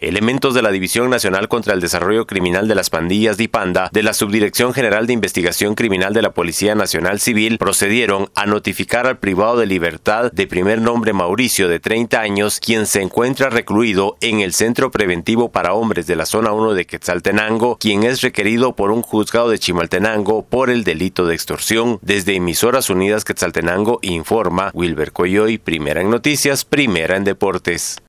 Elementos de la División Nacional contra el Desarrollo Criminal de las Pandillas DIPANDA de la Subdirección General de Investigación Criminal de la Policía Nacional Civil procedieron a notificar al privado de libertad de primer nombre Mauricio de 30 años, quien se encuentra recluido en el Centro Preventivo para Hombres de la Zona 1 de Quetzaltenango, quien es requerido por un juzgado de Chimaltenango por el delito de extorsión. Desde Emisoras Unidas Quetzaltenango informa Wilber Coyoy, primera en noticias, primera en deportes.